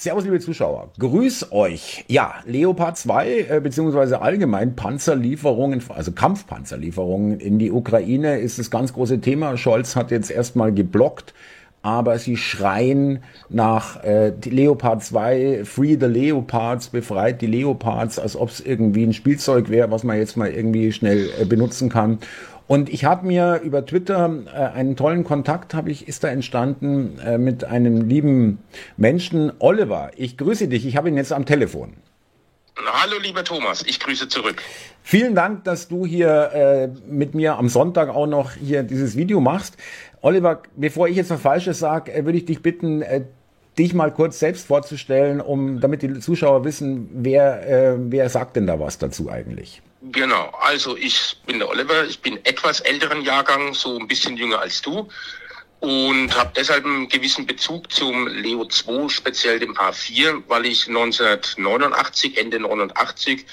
Servus, liebe Zuschauer. Grüß euch. Ja, Leopard 2, äh, beziehungsweise allgemein Panzerlieferungen, also Kampfpanzerlieferungen in die Ukraine ist das ganz große Thema. Scholz hat jetzt erstmal geblockt, aber sie schreien nach äh, Leopard 2, Free the Leopards, befreit die Leopards, als ob es irgendwie ein Spielzeug wäre, was man jetzt mal irgendwie schnell äh, benutzen kann. Und ich habe mir über Twitter äh, einen tollen Kontakt, habe ich, ist da entstanden äh, mit einem lieben Menschen, Oliver. Ich grüße dich, ich habe ihn jetzt am Telefon. Hallo lieber Thomas, ich grüße zurück. Vielen Dank, dass du hier äh, mit mir am Sonntag auch noch hier dieses Video machst. Oliver, bevor ich jetzt was Falsches sage, äh, würde ich dich bitten, äh, dich mal kurz selbst vorzustellen, um damit die Zuschauer wissen, wer, äh, wer sagt denn da was dazu eigentlich? Genau, also ich bin der Oliver, ich bin etwas älteren Jahrgang, so ein bisschen jünger als du und habe deshalb einen gewissen Bezug zum Leo 2, speziell dem A4, weil ich 1989, Ende 89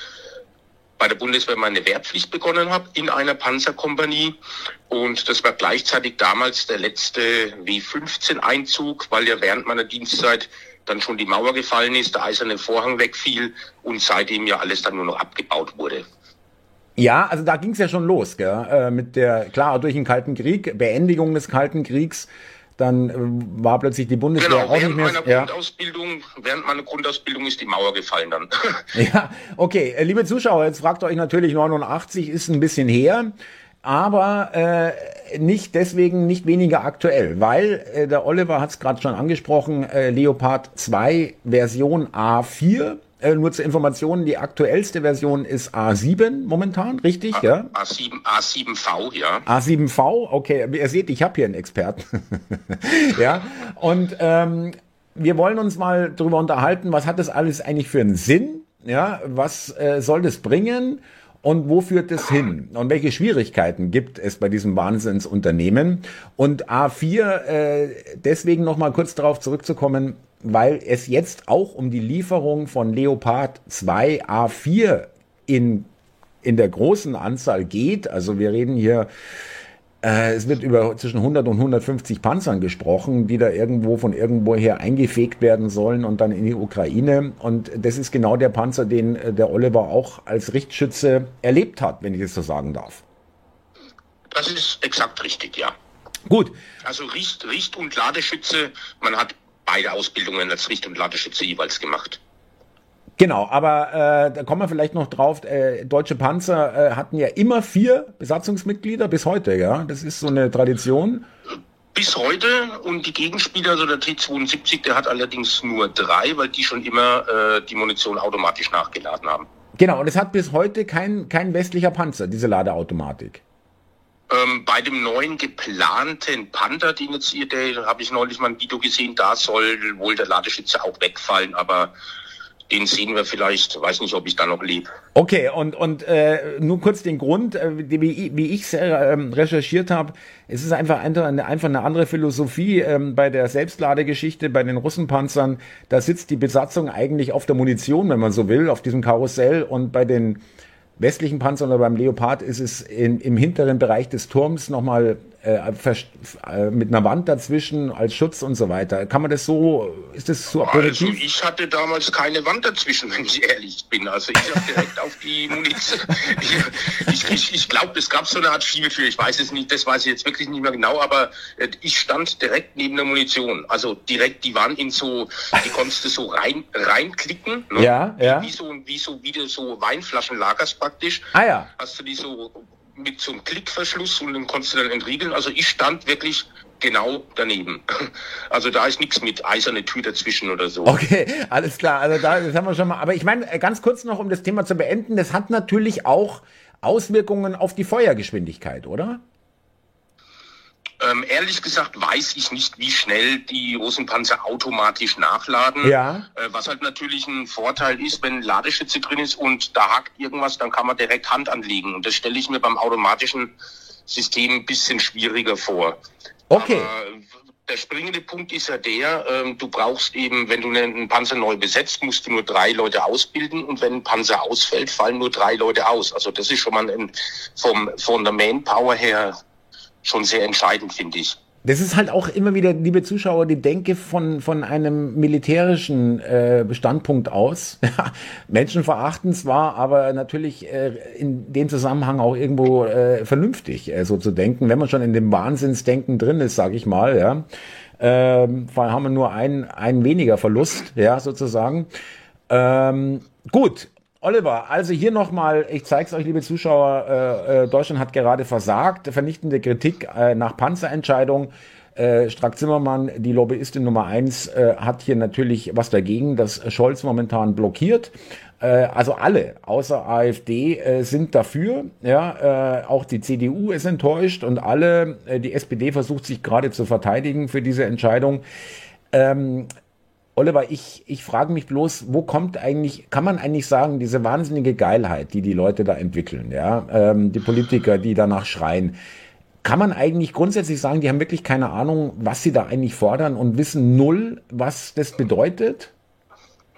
bei der Bundeswehr meine Wehrpflicht begonnen habe in einer Panzerkompanie und das war gleichzeitig damals der letzte W15-Einzug, weil ja während meiner Dienstzeit dann schon die Mauer gefallen ist, der eiserne Vorhang wegfiel und seitdem ja alles dann nur noch abgebaut wurde. Ja, also da ging es ja schon los, gell? Äh, mit der, klar, durch den Kalten Krieg, Beendigung des Kalten Kriegs, dann äh, war plötzlich die Bundeswehr genau, auch nicht mehr. Meiner ja. Grundausbildung, während meiner Grundausbildung ist die Mauer gefallen dann. ja, okay, äh, liebe Zuschauer, jetzt fragt euch natürlich 89 ist ein bisschen her aber äh, nicht deswegen nicht weniger aktuell, weil äh, der Oliver hat es gerade schon angesprochen, äh, Leopard 2 Version A4 äh, nur zur Information, die aktuellste Version ist A7 momentan, richtig? A, ja? A7, A7V, ja. A7V, okay. Ihr seht, ich habe hier einen Experten. ja. Und ähm, wir wollen uns mal darüber unterhalten, was hat das alles eigentlich für einen Sinn? Ja, was äh, soll das bringen? Und wo führt es hin? Und welche Schwierigkeiten gibt es bei diesem Wahnsinnsunternehmen? Und A4, äh, deswegen nochmal kurz darauf zurückzukommen, weil es jetzt auch um die Lieferung von Leopard 2 A4 in, in der großen Anzahl geht. Also wir reden hier, äh, es wird über zwischen 100 und 150 Panzern gesprochen, die da irgendwo von irgendwoher eingefegt werden sollen und dann in die Ukraine. Und das ist genau der Panzer, den äh, der Oliver auch als Richtschütze erlebt hat, wenn ich es so sagen darf. Das ist exakt richtig, ja. Gut. Also Richt, Richt- und Ladeschütze, man hat beide Ausbildungen als Richt- und Ladeschütze jeweils gemacht. Genau, aber äh, da kommen wir vielleicht noch drauf. Äh, Deutsche Panzer äh, hatten ja immer vier Besatzungsmitglieder bis heute, ja. Das ist so eine Tradition. Bis heute und die Gegenspieler, also der T-72, der hat allerdings nur drei, weil die schon immer äh, die Munition automatisch nachgeladen haben. Genau, und es hat bis heute kein, kein westlicher Panzer, diese Ladeautomatik. Ähm, bei dem neuen geplanten Panther, den jetzt hier, der habe ich neulich mal ein Video gesehen, da soll wohl der Ladeschütze auch wegfallen, aber den sehen wir vielleicht, weiß nicht, ob ich da noch lebe. Okay, und, und äh, nur kurz den Grund, äh, wie, wie ich es äh, recherchiert habe, es ist einfach, eine, einfach eine andere Philosophie ähm, bei der Selbstladegeschichte, bei den Russenpanzern, da sitzt die Besatzung eigentlich auf der Munition, wenn man so will, auf diesem Karussell. Und bei den westlichen Panzer oder beim Leopard ist es in, im hinteren Bereich des Turms nochmal äh, äh, mit einer Wand dazwischen als Schutz und so weiter. Kann man das so, ist das so Also ich hatte damals keine Wand dazwischen, wenn ich ehrlich bin. Also ich habe direkt auf die Munition. ich ich, ich glaube, es gab so eine Art Schiebetür, ich weiß es nicht, das weiß ich jetzt wirklich nicht mehr genau, aber äh, ich stand direkt neben der Munition. Also direkt, die waren in so, die konntest du so rein reinklicken. Ne? Ja, ja. Wie so, wie so, wie du so Weinflaschen lagerst praktisch. Ah ja. Hast du die so mit so einem Klickverschluss und den konntest du dann entriegeln. Also ich stand wirklich genau daneben. Also da ist nichts mit eiserne Tür dazwischen oder so. Okay, alles klar. Also da das haben wir schon mal. Aber ich meine, äh, ganz kurz noch, um das Thema zu beenden, das hat natürlich auch Auswirkungen auf die Feuergeschwindigkeit, oder? Ähm, ehrlich gesagt weiß ich nicht, wie schnell die Rosenpanzer automatisch nachladen. Ja. Äh, was halt natürlich ein Vorteil ist, wenn Ladeschütze drin ist und da hakt irgendwas, dann kann man direkt Hand anlegen. Und das stelle ich mir beim automatischen System ein bisschen schwieriger vor. Okay. Aber der springende Punkt ist ja der, ähm, du brauchst eben, wenn du einen Panzer neu besetzt, musst du nur drei Leute ausbilden und wenn ein Panzer ausfällt, fallen nur drei Leute aus. Also das ist schon mal ein, vom, von der Manpower her schon sehr entscheidend, finde ich. Das ist halt auch immer wieder, liebe Zuschauer, die Denke von, von einem militärischen äh, Standpunkt aus. Menschen verachten zwar, aber natürlich äh, in dem Zusammenhang auch irgendwo äh, vernünftig, äh, so zu denken, wenn man schon in dem Wahnsinnsdenken drin ist, sage ich mal, ja. Ähm, haben wir nur ein, ein weniger Verlust, ja, sozusagen. Ähm, gut, Oliver, also hier nochmal, ich zeige es euch, liebe Zuschauer, äh, äh, Deutschland hat gerade versagt, vernichtende Kritik äh, nach Panzerentscheidung. Äh, Strack-Zimmermann, die Lobbyistin Nummer eins, äh, hat hier natürlich was dagegen, dass Scholz momentan blockiert. Äh, also alle, außer AfD, äh, sind dafür. Ja, äh, auch die CDU ist enttäuscht und alle, äh, die SPD versucht sich gerade zu verteidigen für diese Entscheidung. Ähm, Oliver, ich, ich frage mich bloß, wo kommt eigentlich, kann man eigentlich sagen, diese wahnsinnige Geilheit, die die Leute da entwickeln, ja, ähm, die Politiker, die danach schreien, kann man eigentlich grundsätzlich sagen, die haben wirklich keine Ahnung, was sie da eigentlich fordern und wissen null, was das bedeutet?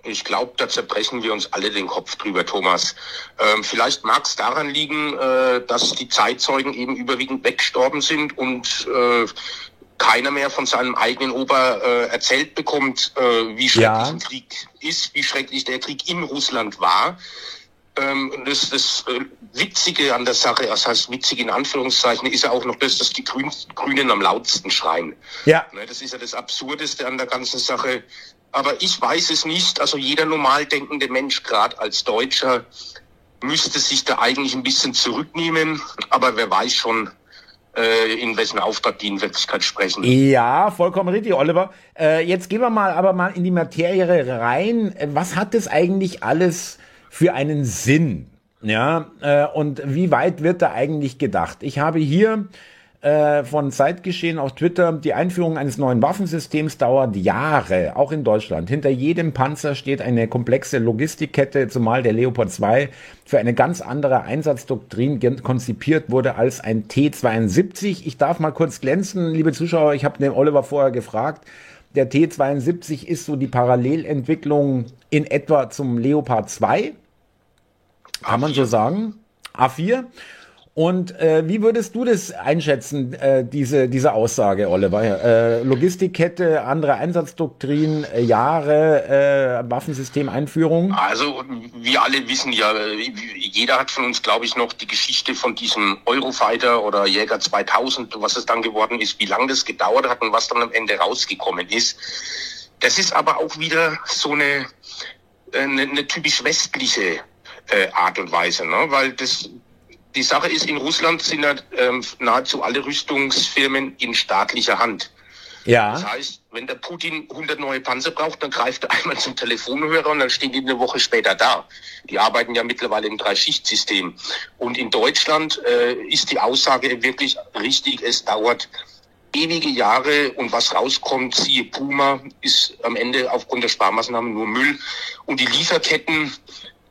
Ich glaube, da zerbrechen wir uns alle den Kopf drüber, Thomas. Ähm, vielleicht mag es daran liegen, äh, dass die Zeitzeugen eben überwiegend weggestorben sind und äh, keiner mehr von seinem eigenen Opa äh, erzählt bekommt, äh, wie schrecklich ja. ein Krieg ist, wie schrecklich der Krieg in Russland war. Ähm, das, das äh, Witzige an der Sache, das heißt witzig in Anführungszeichen, ist ja auch noch das, dass die Grün, Grünen am lautesten schreien. Ja. Ne, das ist ja das Absurdeste an der ganzen Sache. Aber ich weiß es nicht. Also jeder normal denkende Mensch, gerade als Deutscher, müsste sich da eigentlich ein bisschen zurücknehmen. Aber wer weiß schon, in wessen Auftrag die in Wirklichkeit sprechen. Ja, vollkommen richtig, Oliver. Äh, jetzt gehen wir mal aber mal in die Materie rein. Was hat das eigentlich alles für einen Sinn? Ja, äh, und wie weit wird da eigentlich gedacht? Ich habe hier äh, von Zeitgeschehen auf Twitter, die Einführung eines neuen Waffensystems dauert Jahre, auch in Deutschland. Hinter jedem Panzer steht eine komplexe Logistikkette, zumal der Leopard 2 für eine ganz andere Einsatzdoktrin konzipiert wurde als ein T-72. Ich darf mal kurz glänzen, liebe Zuschauer, ich habe den Oliver vorher gefragt. Der T-72 ist so die Parallelentwicklung in etwa zum Leopard 2. Kann man so sagen? A4. Und äh, wie würdest du das einschätzen, äh, diese, diese Aussage, Oliver? Äh, Logistikkette, andere Einsatzdoktrin, äh, Jahre, äh, Waffensystemeinführung? Also wir alle wissen ja, jeder hat von uns, glaube ich, noch die Geschichte von diesem Eurofighter oder Jäger 2000, was es dann geworden ist, wie lange das gedauert hat und was dann am Ende rausgekommen ist. Das ist aber auch wieder so eine, eine, eine typisch westliche äh, Art und Weise, ne? weil das die Sache ist, in Russland sind ja, ähm, nahezu alle Rüstungsfirmen in staatlicher Hand. Ja. Das heißt, wenn der Putin 100 neue Panzer braucht, dann greift er einmal zum Telefonhörer und dann stehen die eine Woche später da. Die arbeiten ja mittlerweile im Dreischichtsystem. Und in Deutschland äh, ist die Aussage wirklich richtig, es dauert ewige Jahre und was rauskommt, siehe Puma, ist am Ende aufgrund der Sparmaßnahmen nur Müll. Und die Lieferketten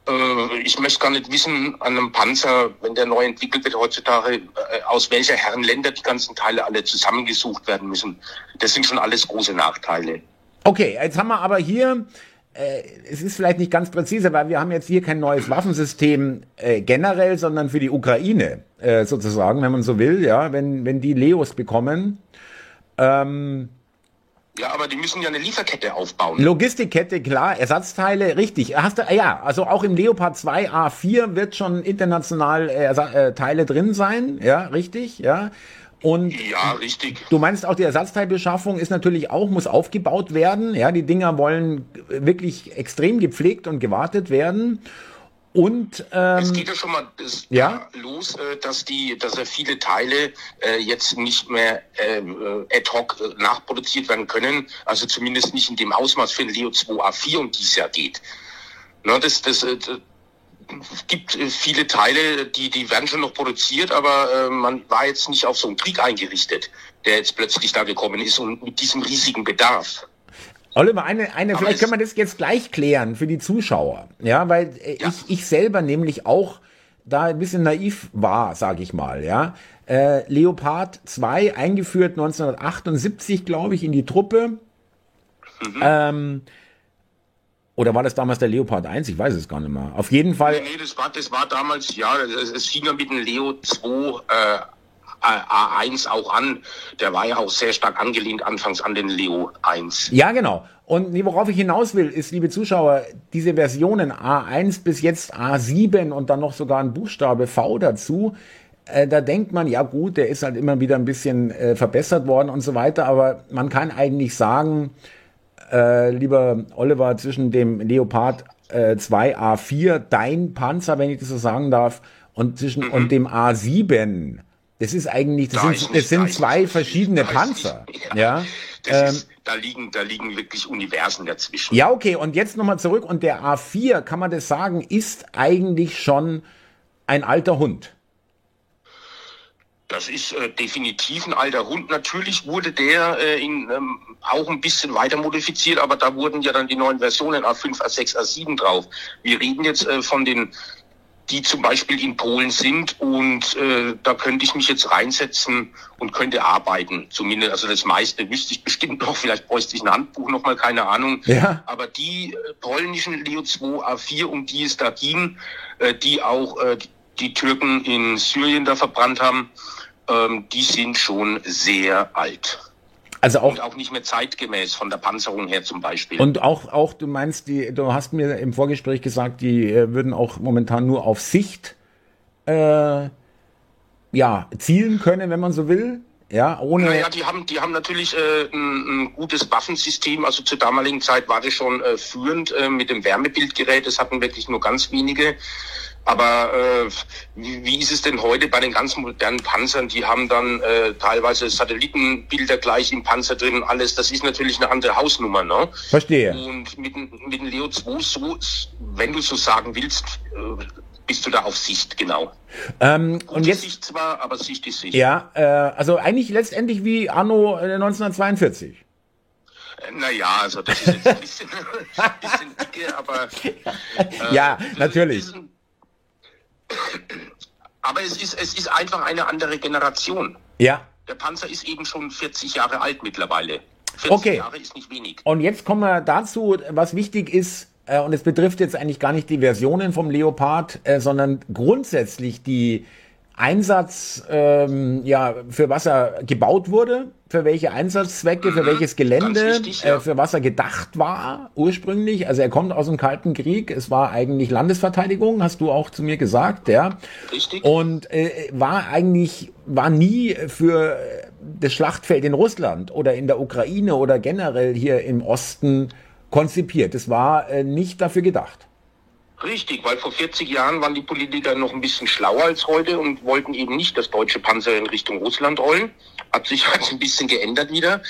äh, ich möchte gar nicht wissen, an einem Panzer, wenn der neu entwickelt wird heutzutage, äh, aus welcher Herrenländer die ganzen Teile alle zusammengesucht werden müssen. Das sind schon alles große Nachteile. Okay, jetzt haben wir aber hier, äh, es ist vielleicht nicht ganz präzise, weil wir haben jetzt hier kein neues Waffensystem äh, generell, sondern für die Ukraine äh, sozusagen, wenn man so will, ja, wenn, wenn die Leos bekommen. Ähm, ja, aber die müssen ja eine Lieferkette aufbauen. Logistikkette, klar, Ersatzteile, richtig. Hast du, ja, also auch im Leopard 2 A4 wird schon international äh, äh, Teile drin sein, ja, richtig, ja. Und ja, richtig. Du meinst auch die Ersatzteilbeschaffung ist natürlich auch muss aufgebaut werden, ja, die Dinger wollen wirklich extrem gepflegt und gewartet werden. Und ähm, es geht ja schon mal ja? los, äh, dass die, dass ja viele Teile äh, jetzt nicht mehr äh, ad hoc äh, nachproduziert werden können, also zumindest nicht in dem Ausmaß für den Leo 2A4 um dies Jahr geht. Ne, das, das, äh, es gibt äh, viele Teile, die, die werden schon noch produziert, aber äh, man war jetzt nicht auf so einen Krieg eingerichtet, der jetzt plötzlich da gekommen ist und mit diesem riesigen Bedarf. Oliver, eine, eine, Aber vielleicht können wir das jetzt gleich klären für die Zuschauer. Ja, weil äh, ja. ich, ich selber nämlich auch da ein bisschen naiv war, sage ich mal, ja. Äh, Leopard 2 eingeführt 1978, glaube ich, in die Truppe. Mhm. Ähm, oder war das damals der Leopard 1? Ich weiß es gar nicht mehr. Auf jeden Fall. Nee, nee das, war, das war damals, ja, es, es fing ja mit dem Leo 2 äh, A1 auch an. Der war ja auch sehr stark angelehnt anfangs an den Leo 1. Ja, genau. Und worauf ich hinaus will, ist, liebe Zuschauer, diese Versionen A1 bis jetzt A7 und dann noch sogar ein Buchstabe V dazu, äh, da denkt man, ja gut, der ist halt immer wieder ein bisschen äh, verbessert worden und so weiter, aber man kann eigentlich sagen, äh, lieber Oliver, zwischen dem Leopard äh, 2 A4, dein Panzer, wenn ich das so sagen darf, und zwischen mhm. und dem A7, das ist eigentlich, das da sind, das sind zwei verschiedene Panzer. ja. ja. Ähm, da liegen, da liegen wirklich Universen dazwischen. Ja, okay. Und jetzt nochmal zurück. Und der A4, kann man das sagen, ist eigentlich schon ein alter Hund. Das ist äh, definitiv ein alter Hund. Natürlich wurde der äh, in, ähm, auch ein bisschen weiter modifiziert, aber da wurden ja dann die neuen Versionen A5, A6, A7 drauf. Wir reden jetzt äh, von den, die zum Beispiel in Polen sind und äh, da könnte ich mich jetzt reinsetzen und könnte arbeiten. Zumindest, also das meiste wüsste ich bestimmt noch. Vielleicht bräuchte ich ein Handbuch noch mal, keine Ahnung. Ja. Aber die äh, polnischen Leo 2 A4, um die es da ging, äh, die auch äh, die Türken in Syrien da verbrannt haben, ähm, die sind schon sehr alt. Also auch, und auch nicht mehr zeitgemäß von der Panzerung her zum Beispiel. Und auch, auch du meinst, die, du hast mir im Vorgespräch gesagt, die äh, würden auch momentan nur auf Sicht äh, ja, zielen können, wenn man so will. Ja, ohne. Naja, die haben, die haben natürlich äh, ein, ein gutes Waffensystem. Also zur damaligen Zeit war das schon äh, führend äh, mit dem Wärmebildgerät. Das hatten wirklich nur ganz wenige. Aber äh, wie, wie ist es denn heute bei den ganz modernen Panzern? Die haben dann äh, teilweise Satellitenbilder gleich im Panzer drin und alles. Das ist natürlich eine andere Hausnummer, ne? Verstehe. Und mit, mit dem Leo 2, so, wenn du so sagen willst, äh, bist du da auf Sicht, genau. Ähm, und jetzt Sicht zwar, aber Sicht ist Sicht. Ja, äh, also eigentlich letztendlich wie Anno 1942. Äh, naja, also das ist jetzt ein bisschen, bisschen dicke, aber äh, ja, natürlich. Ist, aber es ist, es ist einfach eine andere Generation. Ja. Der Panzer ist eben schon 40 Jahre alt mittlerweile. 40 okay. Jahre ist nicht wenig. Und jetzt kommen wir dazu, was wichtig ist, äh, und es betrifft jetzt eigentlich gar nicht die Versionen vom Leopard, äh, sondern grundsätzlich die Einsatz, ähm, ja, für was er gebaut wurde, für welche Einsatzzwecke, für mhm. welches Gelände, wichtig, ja. äh, für was er gedacht war ursprünglich. Also er kommt aus dem Kalten Krieg. Es war eigentlich Landesverteidigung, hast du auch zu mir gesagt, ja. Richtig. Und äh, war eigentlich war nie für das Schlachtfeld in Russland oder in der Ukraine oder generell hier im Osten konzipiert. Es war äh, nicht dafür gedacht. Richtig, weil vor 40 Jahren waren die Politiker noch ein bisschen schlauer als heute und wollten eben nicht das deutsche Panzer in Richtung Russland rollen. Hat sich halt ein bisschen geändert wieder.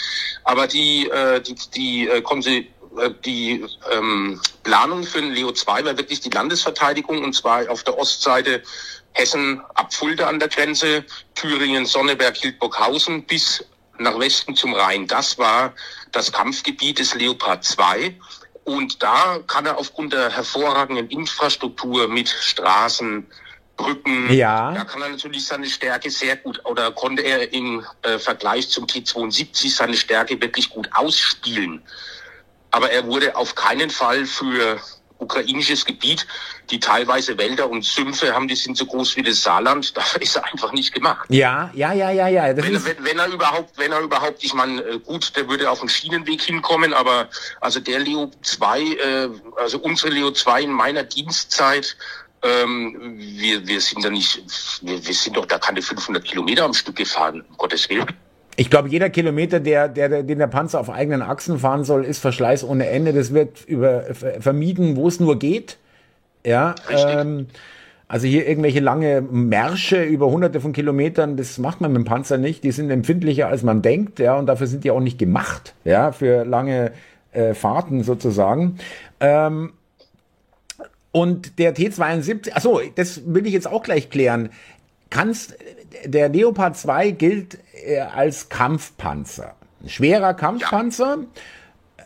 Aber die, äh, die, die, äh, äh, die ähm, Planung für den Leo 2 war wirklich die Landesverteidigung und zwar auf der Ostseite Hessen ab Fulda an der Grenze, Thüringen, Sonneberg, Hildburghausen bis nach Westen zum Rhein. Das war das Kampfgebiet des Leopard 2. Und da kann er aufgrund der hervorragenden Infrastruktur mit Straßen, Brücken, ja. da kann er natürlich seine Stärke sehr gut oder konnte er im äh, Vergleich zum T72 seine Stärke wirklich gut ausspielen. Aber er wurde auf keinen Fall für ukrainisches Gebiet, die teilweise Wälder und Sümpfe haben, die sind so groß wie das Saarland, da ist er einfach nicht gemacht. Ja, ja, ja, ja, ja. Wenn, wenn, wenn, er überhaupt, wenn er überhaupt, ich meine, äh, gut, der würde auf den Schienenweg hinkommen, aber also der Leo 2, äh, also unsere Leo 2 in meiner Dienstzeit, ähm, wir, wir sind da nicht, wir, wir sind doch da keine 500 Kilometer am Stück gefahren, um Gottes Willen. Ich glaube, jeder Kilometer, der, der, den der Panzer auf eigenen Achsen fahren soll, ist Verschleiß ohne Ende. Das wird über, vermieden, wo es nur geht. Ja, ähm, also hier irgendwelche lange Märsche über hunderte von Kilometern, das macht man mit dem Panzer nicht. Die sind empfindlicher, als man denkt, ja, und dafür sind die auch nicht gemacht, ja, für lange äh, Fahrten sozusagen. Ähm, und der T72, achso, das will ich jetzt auch gleich klären. Kannst, der Leopard 2 gilt äh, als Kampfpanzer. Ein schwerer Kampfpanzer.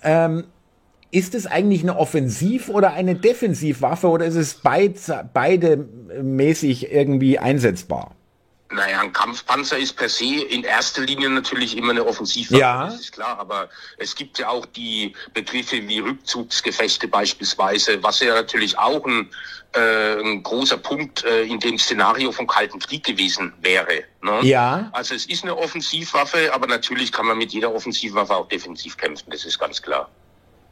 Ja. Ähm, ist es eigentlich eine Offensiv- oder eine Defensivwaffe oder ist es beid, beide mäßig irgendwie einsetzbar? Naja, ein Kampfpanzer ist per se in erster Linie natürlich immer eine Offensivwaffe, Ja. das ist klar, aber es gibt ja auch die Begriffe wie Rückzugsgefechte beispielsweise, was ja natürlich auch ein, äh, ein großer Punkt äh, in dem Szenario vom Kalten Krieg gewesen wäre. Ne? Ja. Also es ist eine Offensivwaffe, aber natürlich kann man mit jeder Offensivwaffe auch defensiv kämpfen, das ist ganz klar.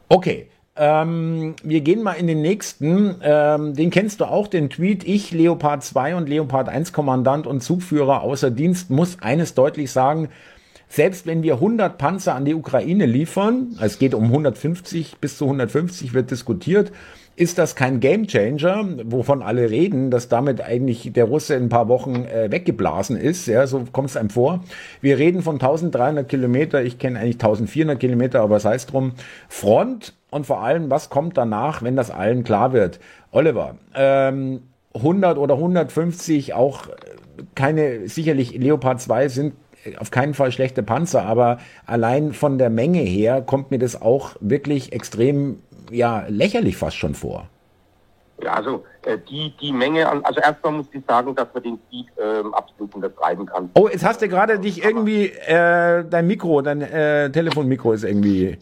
Okay. Ähm, wir gehen mal in den nächsten. Ähm, den kennst du auch, den Tweet. Ich, Leopard 2 und Leopard 1 Kommandant und Zugführer außer Dienst, muss eines deutlich sagen. Selbst wenn wir 100 Panzer an die Ukraine liefern, es geht um 150 bis zu 150 wird diskutiert, ist das kein Gamechanger, wovon alle reden, dass damit eigentlich der Russe in ein paar Wochen äh, weggeblasen ist. Ja, so kommt es einem vor. Wir reden von 1300 Kilometer, ich kenne eigentlich 1400 Kilometer, aber sei es drum. Front und vor allem, was kommt danach, wenn das allen klar wird? Oliver, ähm, 100 oder 150, auch äh, keine, sicherlich Leopard 2 sind auf keinen Fall schlechte Panzer, aber allein von der Menge her kommt mir das auch wirklich extrem, ja, lächerlich fast schon vor. Ja, also äh, die, die Menge an, also erstmal muss ich sagen, dass man den Speed ähm, absolut untertreiben kann. Oh, jetzt hast du gerade dich irgendwie, äh, dein Mikro, dein äh, Telefonmikro ist irgendwie,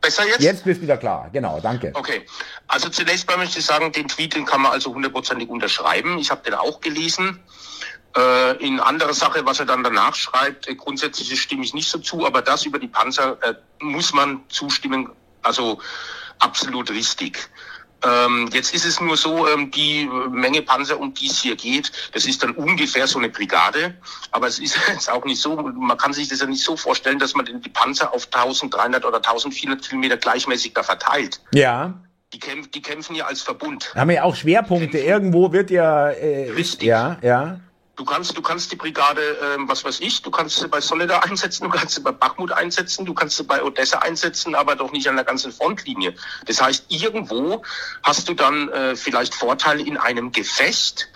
Besser jetzt? jetzt bist wieder klar, genau, danke. Okay, also zunächst mal möchte ich sagen, den Tweet, den kann man also hundertprozentig unterschreiben. Ich habe den auch gelesen. Äh, in anderer Sache, was er dann danach schreibt, äh, grundsätzlich stimme ich nicht so zu, aber das über die Panzer äh, muss man zustimmen, also absolut richtig. Ähm, jetzt ist es nur so, ähm, die Menge Panzer, um die es hier geht, das ist dann ungefähr so eine Brigade. Aber es ist jetzt auch nicht so, man kann sich das ja nicht so vorstellen, dass man die Panzer auf 1300 oder 1400 Kilometer gleichmäßig da verteilt. Ja, Die, kämpf, die kämpfen ja als Verbund. haben wir ja auch Schwerpunkte. Irgendwo wird ja, äh, Richtig. ja, ja. Du kannst, du kannst die Brigade, ähm, was weiß ich, du kannst sie bei Soledar einsetzen, du kannst sie bei Bachmut einsetzen, du kannst sie bei Odessa einsetzen, aber doch nicht an der ganzen Frontlinie. Das heißt, irgendwo hast du dann äh, vielleicht Vorteile in einem Gefecht,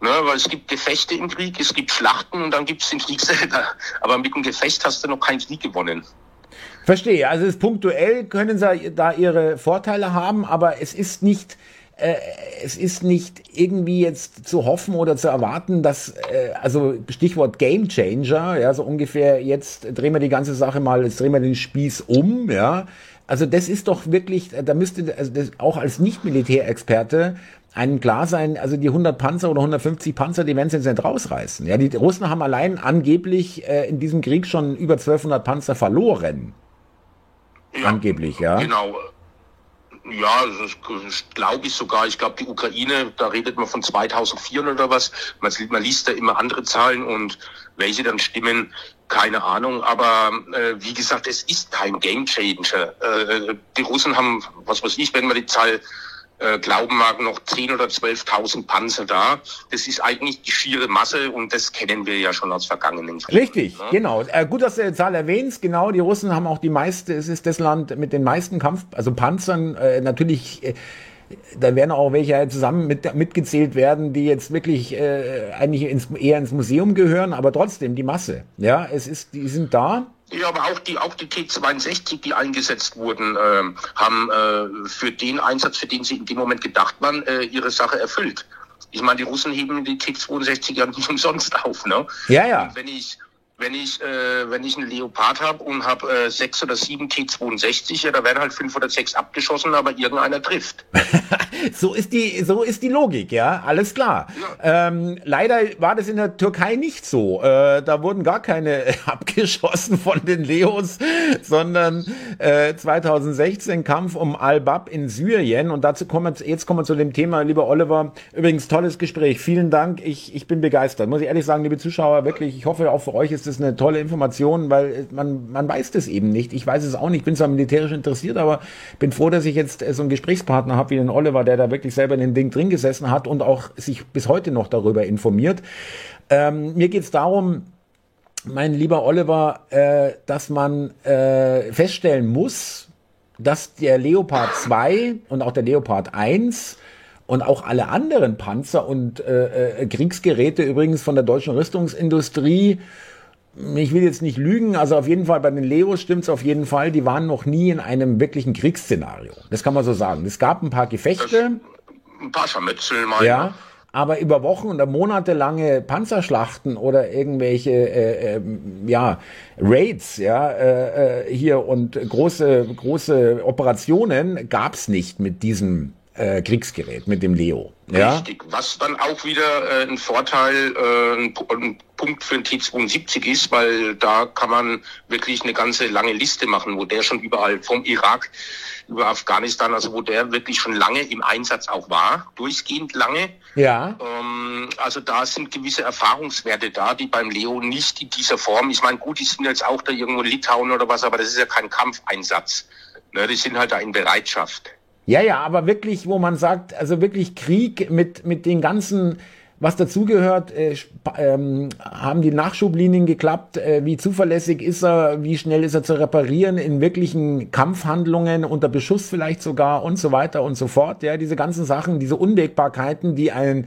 ne, weil es gibt Gefechte im Krieg, es gibt Schlachten und dann gibt es den Krieg selber. Aber mit dem Gefecht hast du noch keinen Krieg gewonnen. Verstehe. Also es ist punktuell können sie da ihre Vorteile haben, aber es ist nicht, äh, es ist nicht irgendwie jetzt zu hoffen oder zu erwarten, dass, äh, also Stichwort Game Changer, ja, so ungefähr, jetzt drehen wir die ganze Sache mal, jetzt drehen wir den Spieß um, ja. Also das ist doch wirklich, da müsste also das auch als Nicht-Militärexperte einem klar sein, also die 100 Panzer oder 150 Panzer, die werden sie jetzt nicht rausreißen. Ja, die Russen haben allein angeblich äh, in diesem Krieg schon über 1200 Panzer verloren. Ja, Angeblich, ja. Genau. Ja, glaube ich sogar. Ich glaube, die Ukraine, da redet man von 2400 oder was. Man, man liest da immer andere Zahlen und welche dann stimmen, keine Ahnung. Aber äh, wie gesagt, es ist kein Gamechanger. Äh, die Russen haben, was weiß ich, wenn man die Zahl äh, glauben mag, noch 10.000 oder 12.000 Panzer da. Das ist eigentlich die schiere Masse und das kennen wir ja schon aus vergangenen Kriegen. Richtig, ne? genau. Äh, gut, dass du die Zahl erwähnst. Genau, die Russen haben auch die meiste, es ist das Land mit den meisten Kampf, also Panzern, äh, natürlich, äh, da werden auch welche zusammen mit, mitgezählt werden, die jetzt wirklich äh, eigentlich ins, eher ins Museum gehören, aber trotzdem die Masse. Ja, es ist, die sind da. Ja, aber auch die, auch die T-62, die eingesetzt wurden, ähm, haben äh, für den Einsatz, für den sie in dem Moment gedacht waren, äh, ihre Sache erfüllt. Ich meine, die Russen heben die T-62 ja nicht umsonst auf, ne? Ja, ja. Und wenn ich wenn ich äh, wenn ich einen Leopard habe und habe äh, sechs oder sieben T-62, ja, da werden halt fünf oder sechs abgeschossen, aber irgendeiner trifft. So ist die, so ist die Logik, ja, alles klar. Ähm, leider war das in der Türkei nicht so. Äh, da wurden gar keine abgeschossen von den Leos, sondern äh, 2016 Kampf um Al-Bab in Syrien. Und dazu kommen wir, jetzt kommen wir zu dem Thema, lieber Oliver. Übrigens, tolles Gespräch. Vielen Dank. Ich, ich bin begeistert. Muss ich ehrlich sagen, liebe Zuschauer, wirklich, ich hoffe, auch für euch ist das eine tolle Information, weil man, man weiß das eben nicht. Ich weiß es auch nicht. Ich bin zwar militärisch interessiert, aber bin froh, dass ich jetzt äh, so einen Gesprächspartner habe wie den Oliver, der da wirklich selber in dem Ding drin gesessen hat und auch sich bis heute noch darüber informiert. Ähm, mir geht es darum, mein lieber Oliver, äh, dass man äh, feststellen muss, dass der Leopard 2 und auch der Leopard 1 und auch alle anderen Panzer und äh, äh, Kriegsgeräte übrigens von der deutschen Rüstungsindustrie ich will jetzt nicht lügen, also auf jeden Fall bei den Leos stimmt's auf jeden Fall, die waren noch nie in einem wirklichen Kriegsszenario. Das kann man so sagen. Es gab ein paar Gefechte, Ein paar Scharmützel mal. ja, aber über Wochen oder Monate lange Panzerschlachten oder irgendwelche äh, äh, ja Raids ja äh, äh hier und große große Operationen gab's nicht mit diesem äh, Kriegsgerät, mit dem Leo. Ja? Richtig, was dann auch wieder äh, ein Vorteil, äh, ein, ein Punkt für ein T-72 ist, weil da kann man wirklich eine ganze lange Liste machen, wo der schon überall vom Irak über Afghanistan, also wo der wirklich schon lange im Einsatz auch war, durchgehend lange. Ja. Ähm, also da sind gewisse Erfahrungswerte da, die beim Leo nicht in dieser Form, ich meine, gut, die sind jetzt auch da irgendwo in Litauen oder was, aber das ist ja kein Kampfeinsatz. Ne, die sind halt da in Bereitschaft. Ja, ja, aber wirklich, wo man sagt, also wirklich Krieg mit, mit den ganzen, was dazugehört, äh, ähm, haben die Nachschublinien geklappt, äh, wie zuverlässig ist er, wie schnell ist er zu reparieren in wirklichen Kampfhandlungen, unter Beschuss vielleicht sogar und so weiter und so fort. Ja, diese ganzen Sachen, diese Unwägbarkeiten, die ein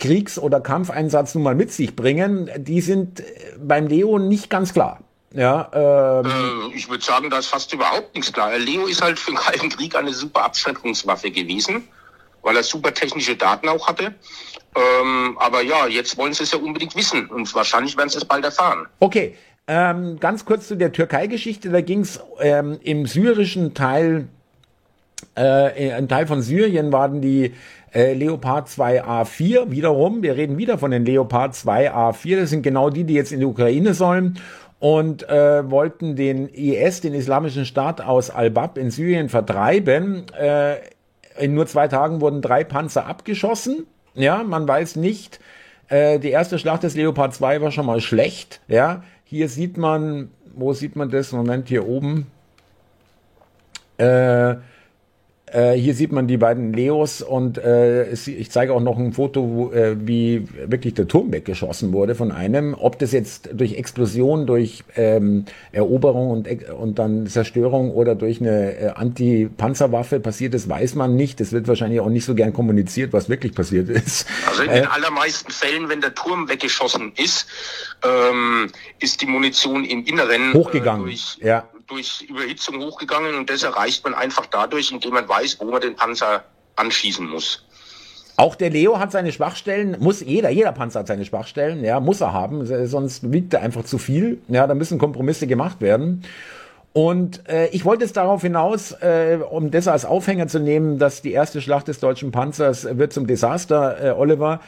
Kriegs- oder Kampfeinsatz nun mal mit sich bringen, die sind äh, beim Leo nicht ganz klar. Ja, ähm, äh, ich würde sagen, da ist fast überhaupt nichts klar. Leo ist halt für den Kalten Krieg eine super Abschreckungswaffe gewesen, weil er super technische Daten auch hatte. Ähm, aber ja, jetzt wollen sie es ja unbedingt wissen und wahrscheinlich werden sie es bald erfahren. Okay, ähm, ganz kurz zu der Türkei-Geschichte. Da ging es ähm, im syrischen Teil, äh, ein Teil von Syrien waren die äh, Leopard 2A4 wiederum. Wir reden wieder von den Leopard 2A4. Das sind genau die, die jetzt in die Ukraine sollen und äh, wollten den IS, den Islamischen Staat aus Al-Bab in Syrien vertreiben. Äh, in nur zwei Tagen wurden drei Panzer abgeschossen. Ja, man weiß nicht. Äh, die erste Schlacht des Leopard 2 war schon mal schlecht. Ja, hier sieht man, wo sieht man das? Moment, hier oben. Äh, äh, hier sieht man die beiden Leos und äh, ich zeige auch noch ein Foto, äh, wie wirklich der Turm weggeschossen wurde von einem. Ob das jetzt durch Explosion, durch ähm, Eroberung und, und dann Zerstörung oder durch eine äh, Anti-Panzerwaffe passiert ist, weiß man nicht. Es wird wahrscheinlich auch nicht so gern kommuniziert, was wirklich passiert ist. Also in den äh, allermeisten Fällen, wenn der Turm weggeschossen ist, ähm, ist die Munition im Inneren äh, hochgegangen. durch, ja durch Überhitzung hochgegangen und das erreicht man einfach dadurch, indem man weiß, wo man den Panzer anschießen muss. Auch der Leo hat seine Schwachstellen, muss jeder, jeder Panzer hat seine Schwachstellen, ja, muss er haben, sonst wiegt er einfach zu viel, ja, da müssen Kompromisse gemacht werden. Und äh, ich wollte jetzt darauf hinaus, äh, um das als Aufhänger zu nehmen, dass die erste Schlacht des deutschen Panzers wird zum Desaster, äh, Oliver.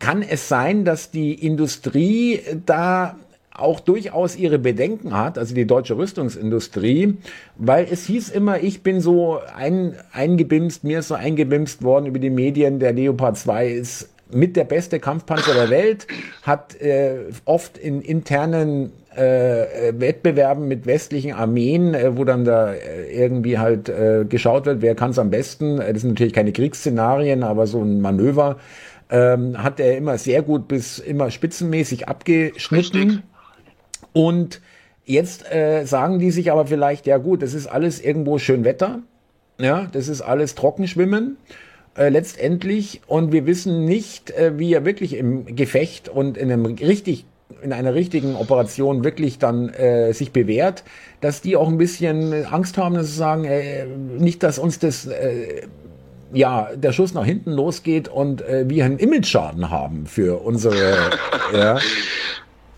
Kann es sein, dass die Industrie da auch durchaus ihre Bedenken hat, also die deutsche Rüstungsindustrie, weil es hieß immer, ich bin so ein, eingebimst, mir ist so eingebimst worden über die Medien, der Leopard 2 ist mit der beste Kampfpanzer der Welt, hat äh, oft in internen äh, Wettbewerben mit westlichen Armeen, äh, wo dann da äh, irgendwie halt äh, geschaut wird, wer kann es am besten. Das sind natürlich keine Kriegsszenarien, aber so ein Manöver ähm, hat er immer sehr gut bis immer spitzenmäßig abgeschnitten. Richtig. Und jetzt äh, sagen die sich aber vielleicht, ja gut, das ist alles irgendwo schön Wetter, ja, das ist alles Trockenschwimmen. Äh, letztendlich und wir wissen nicht, äh, wie er wirklich im Gefecht und in einem richtig in einer richtigen Operation wirklich dann äh, sich bewährt, dass die auch ein bisschen Angst haben, dass sie sagen, äh, nicht, dass uns das äh, ja der Schuss nach hinten losgeht und äh, wir einen Image-Schaden haben für unsere ja.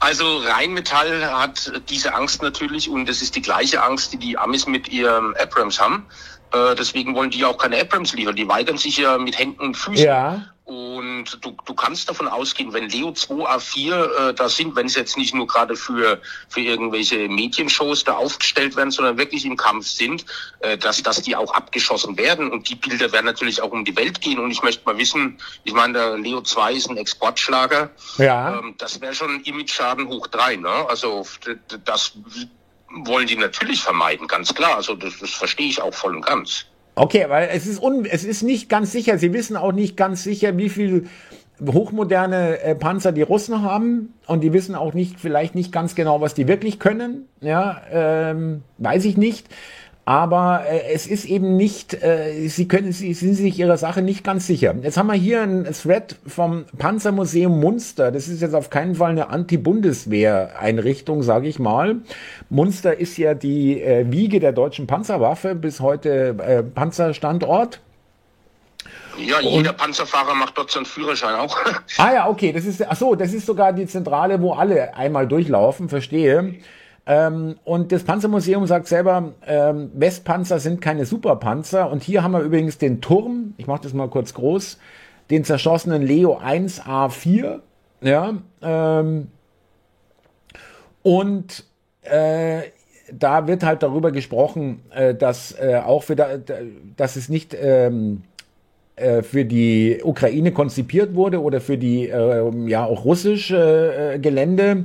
Also Rheinmetall hat diese Angst natürlich und es ist die gleiche Angst, die die Amis mit ihrem Abrams haben. Äh, deswegen wollen die auch keine Abrams liefern. Die weigern sich ja mit Händen und Füßen. Ja. Und du, du kannst davon ausgehen, wenn Leo 2 A4 äh, da sind, wenn es jetzt nicht nur gerade für, für irgendwelche Medienshows da aufgestellt werden, sondern wirklich im Kampf sind, äh, dass, dass die auch abgeschossen werden. Und die Bilder werden natürlich auch um die Welt gehen. Und ich möchte mal wissen, ich meine, der Leo 2 ist ein Exportschlager. Ja. Ähm, das wäre schon Image-Schaden hoch drei. Ne? Also das wollen die natürlich vermeiden, ganz klar. Also das, das verstehe ich auch voll und ganz. Okay, weil es ist un, es ist nicht ganz sicher. Sie wissen auch nicht ganz sicher, wie viel hochmoderne äh, Panzer die Russen haben und die wissen auch nicht, vielleicht nicht ganz genau, was die wirklich können. Ja, ähm, weiß ich nicht aber äh, es ist eben nicht, äh, sie können, sie sind sich ihrer Sache nicht ganz sicher. Jetzt haben wir hier ein Thread vom Panzermuseum Munster. Das ist jetzt auf keinen Fall eine Anti-Bundeswehr-Einrichtung, sage ich mal. Munster ist ja die äh, Wiege der deutschen Panzerwaffe, bis heute äh, Panzerstandort. Ja, jeder und, Panzerfahrer macht dort seinen Führerschein auch. Ah ja, okay, das ist, ach so, das ist sogar die Zentrale, wo alle einmal durchlaufen, verstehe. Ähm, und das Panzermuseum sagt selber, ähm, Westpanzer sind keine Superpanzer. Und hier haben wir übrigens den Turm, ich mache das mal kurz groß, den zerschossenen Leo 1A4. Ja, ähm, und äh, da wird halt darüber gesprochen, äh, dass äh, auch für da, dass es nicht ähm, äh, für die Ukraine konzipiert wurde oder für die äh, ja auch russische äh, Gelände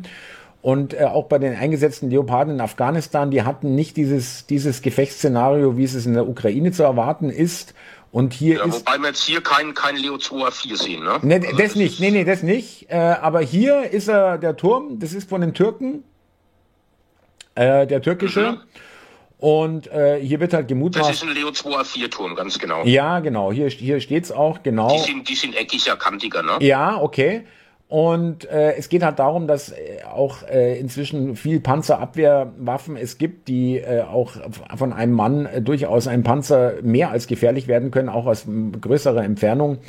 und äh, auch bei den eingesetzten Leoparden in Afghanistan, die hatten nicht dieses, dieses Gefechtsszenario, wie es in der Ukraine zu erwarten ist. Und hier ja, ist. Wobei wir jetzt hier kein, kein Leo 2A4 sehen, ne? ne also das, das nicht, nee, nee, das nicht. Äh, aber hier ist er, der Turm, das ist von den Türken. Äh, der türkische. Mhm. Und äh, hier wird halt gemutmaßt. Das ist ein Leo 2A4 Turm, ganz genau. Ja, genau. Hier, hier steht's auch, genau. Die sind, die sind eckiger, kantiger, ne? Ja, okay. Und äh, es geht halt darum, dass äh, auch äh, inzwischen viel Panzerabwehrwaffen es gibt, die äh, auch von einem Mann äh, durchaus ein Panzer mehr als gefährlich werden können, auch aus größerer Entfernung.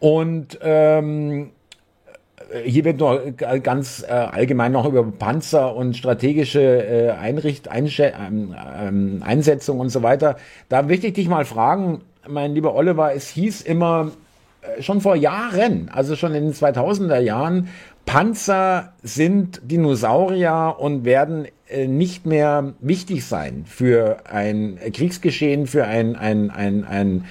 Und ähm, hier wird noch ganz äh, allgemein noch über Panzer und strategische äh, Einricht, Einsche ähm, ähm, Einsetzung und so weiter. Da möchte ich dich mal fragen, mein lieber Oliver, es hieß immer, schon vor Jahren, also schon in den 2000er Jahren, Panzer sind Dinosaurier und werden äh, nicht mehr wichtig sein für ein Kriegsgeschehen, für ein, ein, ein, ein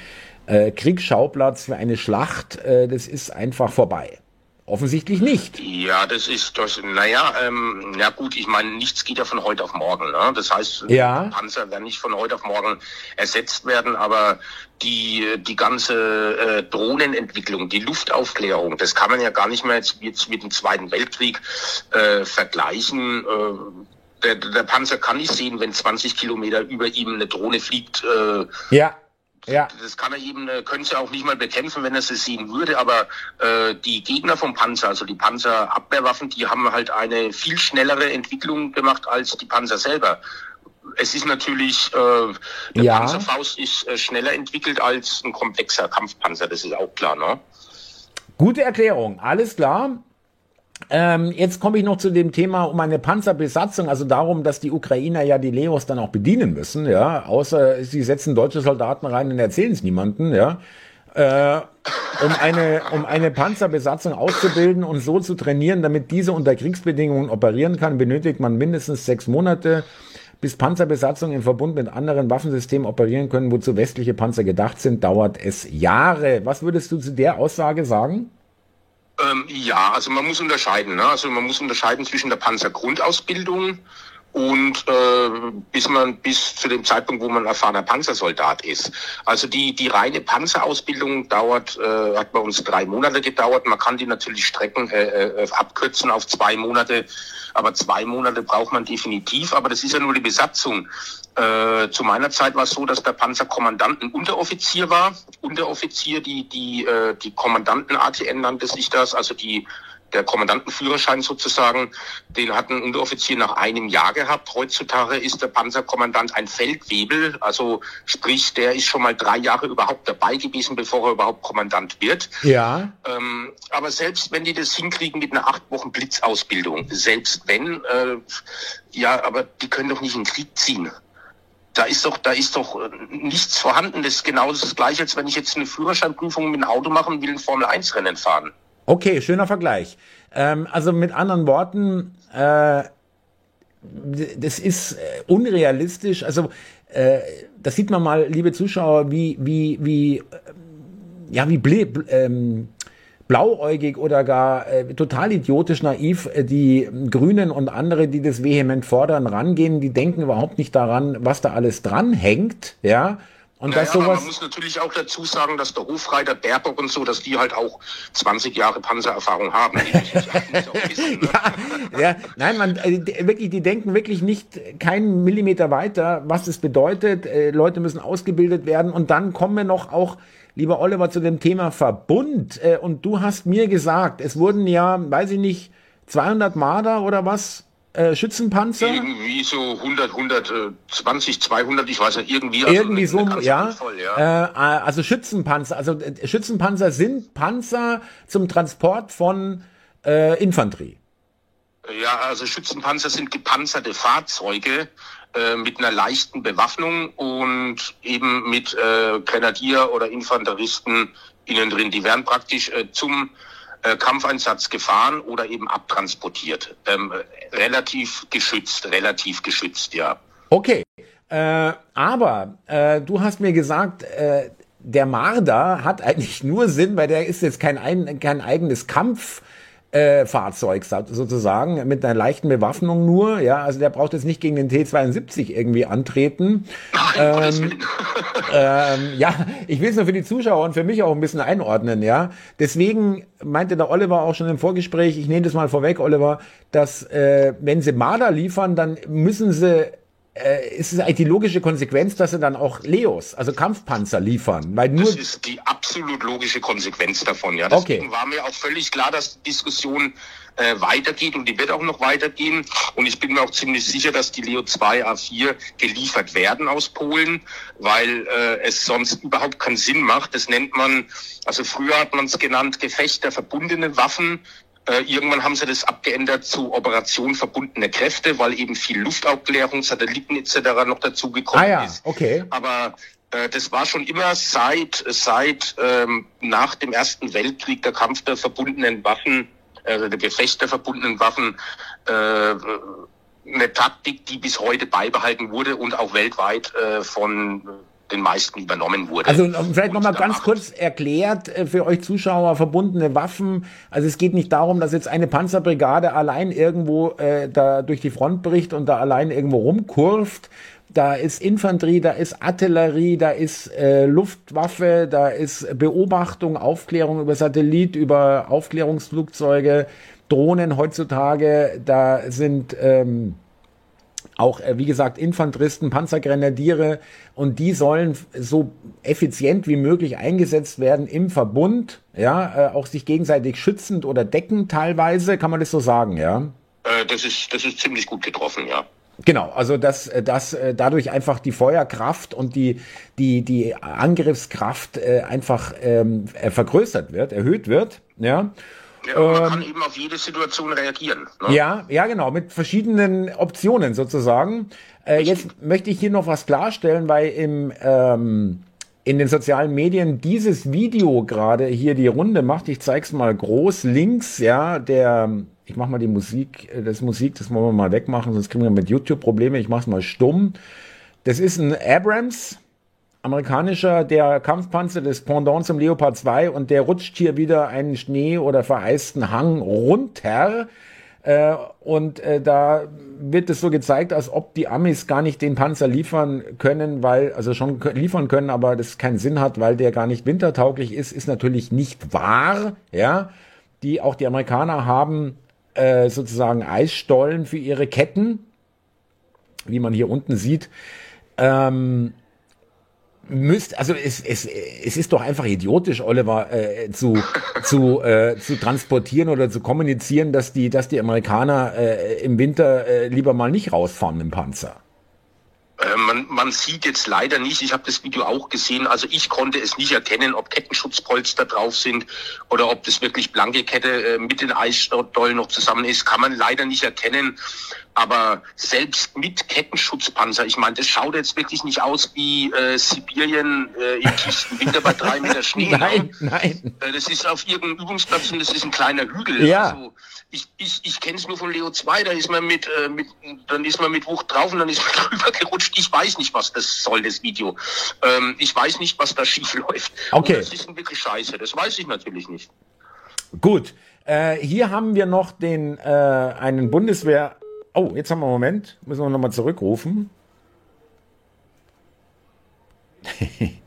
äh, Kriegsschauplatz, für eine Schlacht. Äh, das ist einfach vorbei. Offensichtlich nicht. Ja, das ist das, naja, ähm, ja gut, ich meine, nichts geht ja von heute auf morgen. Ne? Das heißt, ja. Panzer werden nicht von heute auf morgen ersetzt werden, aber die, die ganze äh, Drohnenentwicklung, die Luftaufklärung, das kann man ja gar nicht mehr jetzt, jetzt mit dem Zweiten Weltkrieg äh, vergleichen. Äh, der, der Panzer kann nicht sehen, wenn 20 Kilometer über ihm eine Drohne fliegt. Äh, ja. Ja. Das kann er eben, äh, könnte sie auch nicht mal bekämpfen, wenn er sie sehen würde, aber äh, die Gegner vom Panzer, also die Panzerabwehrwaffen, die haben halt eine viel schnellere Entwicklung gemacht als die Panzer selber. Es ist natürlich, äh, der ja. Panzerfaust ist äh, schneller entwickelt als ein komplexer Kampfpanzer, das ist auch klar, ne? Gute Erklärung, alles klar. Ähm, jetzt komme ich noch zu dem Thema um eine Panzerbesatzung, also darum, dass die Ukrainer ja die Leos dann auch bedienen müssen, ja, außer sie setzen deutsche Soldaten rein und erzählen es niemanden, ja. Äh, um eine, um eine Panzerbesatzung auszubilden und so zu trainieren, damit diese unter Kriegsbedingungen operieren kann, benötigt man mindestens sechs Monate, bis Panzerbesatzungen im Verbund mit anderen Waffensystemen operieren können, wozu westliche Panzer gedacht sind, dauert es Jahre. Was würdest du zu der Aussage sagen? Ähm, ja, also man muss unterscheiden. Ne? Also man muss unterscheiden zwischen der Panzergrundausbildung und äh, bis man bis zu dem Zeitpunkt, wo man erfahrener Panzersoldat ist. Also die die reine Panzerausbildung dauert äh, hat bei uns drei Monate gedauert. Man kann die natürlich strecken äh, äh, abkürzen auf zwei Monate, aber zwei Monate braucht man definitiv. Aber das ist ja nur die Besatzung. Äh, zu meiner Zeit war es so, dass der Panzerkommandant ein Unteroffizier war. Unteroffizier, die, die, äh, die Kommandanten ATN nannte sich das, also die, der Kommandantenführerschein sozusagen, den hat ein Unteroffizier nach einem Jahr gehabt. Heutzutage ist der Panzerkommandant ein Feldwebel, also sprich, der ist schon mal drei Jahre überhaupt dabei gewesen, bevor er überhaupt Kommandant wird. Ja. Ähm, aber selbst wenn die das hinkriegen mit einer acht Wochen Blitzausbildung, selbst wenn, äh, ja, aber die können doch nicht in den Krieg ziehen da ist doch, da ist doch äh, nichts vorhanden. Das ist genau das gleiche, als wenn ich jetzt eine Führerscheinprüfung mit einem Auto machen will, ein Formel-1-Rennen fahren. Okay, schöner Vergleich. Ähm, also mit anderen Worten, äh, das ist äh, unrealistisch. Also äh, das sieht man mal, liebe Zuschauer, wie wie wie äh, ja wie ble, ähm, blauäugig oder gar äh, total idiotisch naiv äh, die Grünen und andere, die das vehement fordern, rangehen. Die denken überhaupt nicht daran, was da alles dranhängt, ja. Und naja, das sowas man muss natürlich auch dazu sagen, dass der Hofreiter Baerbock und so, dass die halt auch 20 Jahre Panzererfahrung haben. wissen, ne? ja, ja, nein, man äh, wirklich, die denken wirklich nicht keinen Millimeter weiter, was es bedeutet. Äh, Leute müssen ausgebildet werden und dann kommen wir noch auch lieber Oliver, zu dem Thema Verbund. Äh, und du hast mir gesagt, es wurden ja, weiß ich nicht, 200 Marder oder was äh, Schützenpanzer? Irgendwie so 100, 120, 200, ich weiß nicht, irgendwie. Also irgendwie so, ja. Voll, ja. Äh, also Schützenpanzer. Also äh, Schützenpanzer sind Panzer zum Transport von äh, Infanterie. Ja, also Schützenpanzer sind gepanzerte Fahrzeuge äh, mit einer leichten Bewaffnung und eben mit äh, Grenadier oder Infanteristen innen drin. Die werden praktisch äh, zum äh, Kampfeinsatz gefahren oder eben abtransportiert. Ähm, relativ geschützt, relativ geschützt, ja. Okay, äh, aber äh, du hast mir gesagt, äh, der Marder hat eigentlich nur Sinn, weil der ist jetzt kein, ein, kein eigenes Kampf äh, Fahrzeug sozusagen mit einer leichten Bewaffnung nur. Ja, also der braucht jetzt nicht gegen den T72 irgendwie antreten. Ähm, ähm, ja, ich will es nur für die Zuschauer und für mich auch ein bisschen einordnen. Ja, deswegen meinte der Oliver auch schon im Vorgespräch. Ich nehme das mal vorweg, Oliver, dass äh, wenn sie Marder liefern, dann müssen sie äh, ist es eigentlich die logische Konsequenz, dass sie dann auch Leos, also Kampfpanzer liefern? Weil nur das ist die absolut logische Konsequenz davon, ja. Deswegen okay. war mir auch völlig klar, dass die Diskussion äh, weitergeht und die wird auch noch weitergehen. Und ich bin mir auch ziemlich sicher, dass die Leo 2 A4 geliefert werden aus Polen, weil äh, es sonst überhaupt keinen Sinn macht. Das nennt man, also früher hat man es genannt, Gefecht der verbundenen Waffen. Äh, irgendwann haben sie das abgeändert zu Operation verbundene Kräfte, weil eben viel Luftaufklärung, Satelliten etc. noch dazugekommen ah, ja. ist. Okay. Aber äh, das war schon immer seit seit ähm, nach dem Ersten Weltkrieg der Kampf der verbundenen Waffen, äh, der Gefecht der verbundenen Waffen äh, eine Taktik, die bis heute beibehalten wurde und auch weltweit äh, von den meisten übernommen wurde. Also vielleicht nochmal ganz kurz erklärt äh, für euch Zuschauer verbundene Waffen. Also es geht nicht darum, dass jetzt eine Panzerbrigade allein irgendwo äh, da durch die Front bricht und da allein irgendwo rumkurft. Da ist Infanterie, da ist Artillerie, da ist äh, Luftwaffe, da ist Beobachtung, Aufklärung über Satellit, über Aufklärungsflugzeuge, Drohnen heutzutage. Da sind ähm, auch, äh, wie gesagt, Infanteristen, Panzergrenadiere und die sollen so effizient wie möglich eingesetzt werden im Verbund, ja, äh, auch sich gegenseitig schützend oder deckend teilweise, kann man das so sagen, ja? Äh, das ist, das ist ziemlich gut getroffen, ja. Genau, also dass, dass dadurch einfach die Feuerkraft und die, die, die Angriffskraft einfach ähm, vergrößert wird, erhöht wird, ja. Ja, man ähm, kann eben auf jede Situation reagieren. Ne? Ja, ja, genau, mit verschiedenen Optionen sozusagen. Äh, jetzt möchte ich hier noch was klarstellen, weil im ähm, in den sozialen Medien dieses Video gerade hier die Runde macht. Ich zeig's mal groß links, ja, der ich mach mal die Musik, äh, das Musik, das wollen wir mal wegmachen, sonst kriegen wir mit YouTube Probleme. Ich mach's mal stumm. Das ist ein Abrams amerikanischer, der Kampfpanzer des Pendant zum Leopard 2 und der rutscht hier wieder einen Schnee- oder vereisten Hang runter. Äh, und äh, da wird es so gezeigt, als ob die Amis gar nicht den Panzer liefern können, weil, also schon liefern können, aber das keinen Sinn hat, weil der gar nicht wintertauglich ist, ist natürlich nicht wahr, ja. Die, auch die Amerikaner haben äh, sozusagen Eisstollen für ihre Ketten, wie man hier unten sieht. Ähm, müsst, also es, es, es ist doch einfach idiotisch, Oliver, äh, zu, zu, äh, zu transportieren oder zu kommunizieren, dass die, dass die Amerikaner äh, im Winter äh, lieber mal nicht rausfahren mit dem Panzer. Äh, man, man sieht jetzt leider nicht, ich habe das Video auch gesehen, also ich konnte es nicht erkennen, ob Kettenschutzpolster drauf sind oder ob das wirklich blanke Kette äh, mit den Eisstollen noch zusammen ist, kann man leider nicht erkennen. Aber selbst mit Kettenschutzpanzer, ich meine, das schaut jetzt wirklich nicht aus wie äh, Sibirien äh, im tiefsten Winter bei drei Meter Schnee. nein, ne? nein. Äh, das ist auf irgendeinem Übungsplatz und das ist ein kleiner Hügel. Ja. Also, ich, ich, ich kenne es nur von Leo 2, da ist man mit, äh, mit, dann ist man mit Wucht drauf und dann ist man drüber gerutscht. Ich weiß nicht, was das soll, das Video. Ähm, ich weiß nicht, was da schief läuft. Okay. Und das ist wirklich scheiße, das weiß ich natürlich nicht. Gut. Äh, hier haben wir noch den äh, einen Bundeswehr Oh, jetzt haben wir einen Moment. Müssen wir nochmal zurückrufen.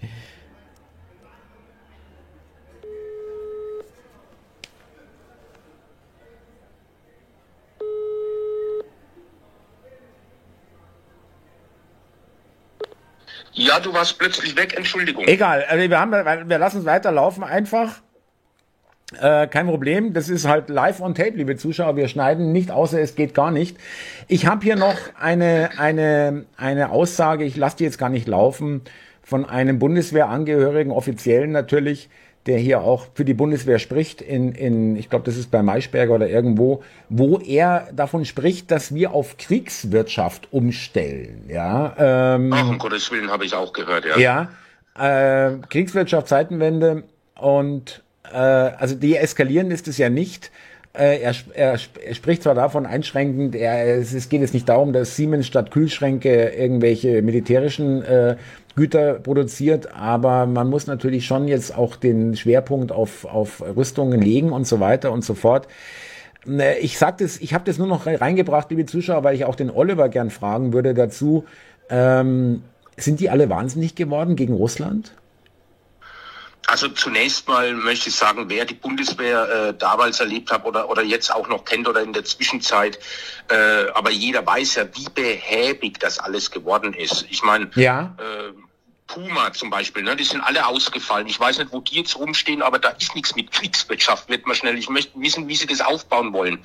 Ja, du warst plötzlich weg, Entschuldigung. Egal, also wir, haben, wir lassen es weiterlaufen einfach. Äh, kein Problem, das ist halt live on tape, liebe Zuschauer. Wir schneiden nicht, außer es geht gar nicht. Ich habe hier noch eine, eine, eine Aussage, ich lasse die jetzt gar nicht laufen, von einem Bundeswehrangehörigen, offiziellen natürlich, der hier auch für die Bundeswehr spricht, in, in ich glaube, das ist bei Maischberger oder irgendwo, wo er davon spricht, dass wir auf Kriegswirtschaft umstellen. Ja, ähm, Ach, um Gottes Willen habe ich auch gehört, ja. Ja, äh, Kriegswirtschaft, Zeitenwende und äh, also deeskalieren ist es ja nicht. Äh, er, er, er, spricht zwar davon einschränkend, er, es, es geht jetzt nicht darum, dass Siemens statt Kühlschränke irgendwelche militärischen äh, Güter produziert, aber man muss natürlich schon jetzt auch den Schwerpunkt auf, auf Rüstungen legen und so weiter und so fort. Äh, ich sag das, ich habe das nur noch reingebracht, liebe Zuschauer, weil ich auch den Oliver gern fragen würde dazu. Ähm, sind die alle wahnsinnig geworden gegen Russland? Also zunächst mal möchte ich sagen, wer die Bundeswehr äh, damals erlebt hat oder, oder jetzt auch noch kennt oder in der Zwischenzeit, äh, aber jeder weiß ja, wie behäbig das alles geworden ist. Ich meine, ja. äh, Puma zum Beispiel, ne, die sind alle ausgefallen. Ich weiß nicht, wo die jetzt rumstehen, aber da ist nichts mit Kriegswirtschaft, wird man schnell. Ich möchte wissen, wie sie das aufbauen wollen.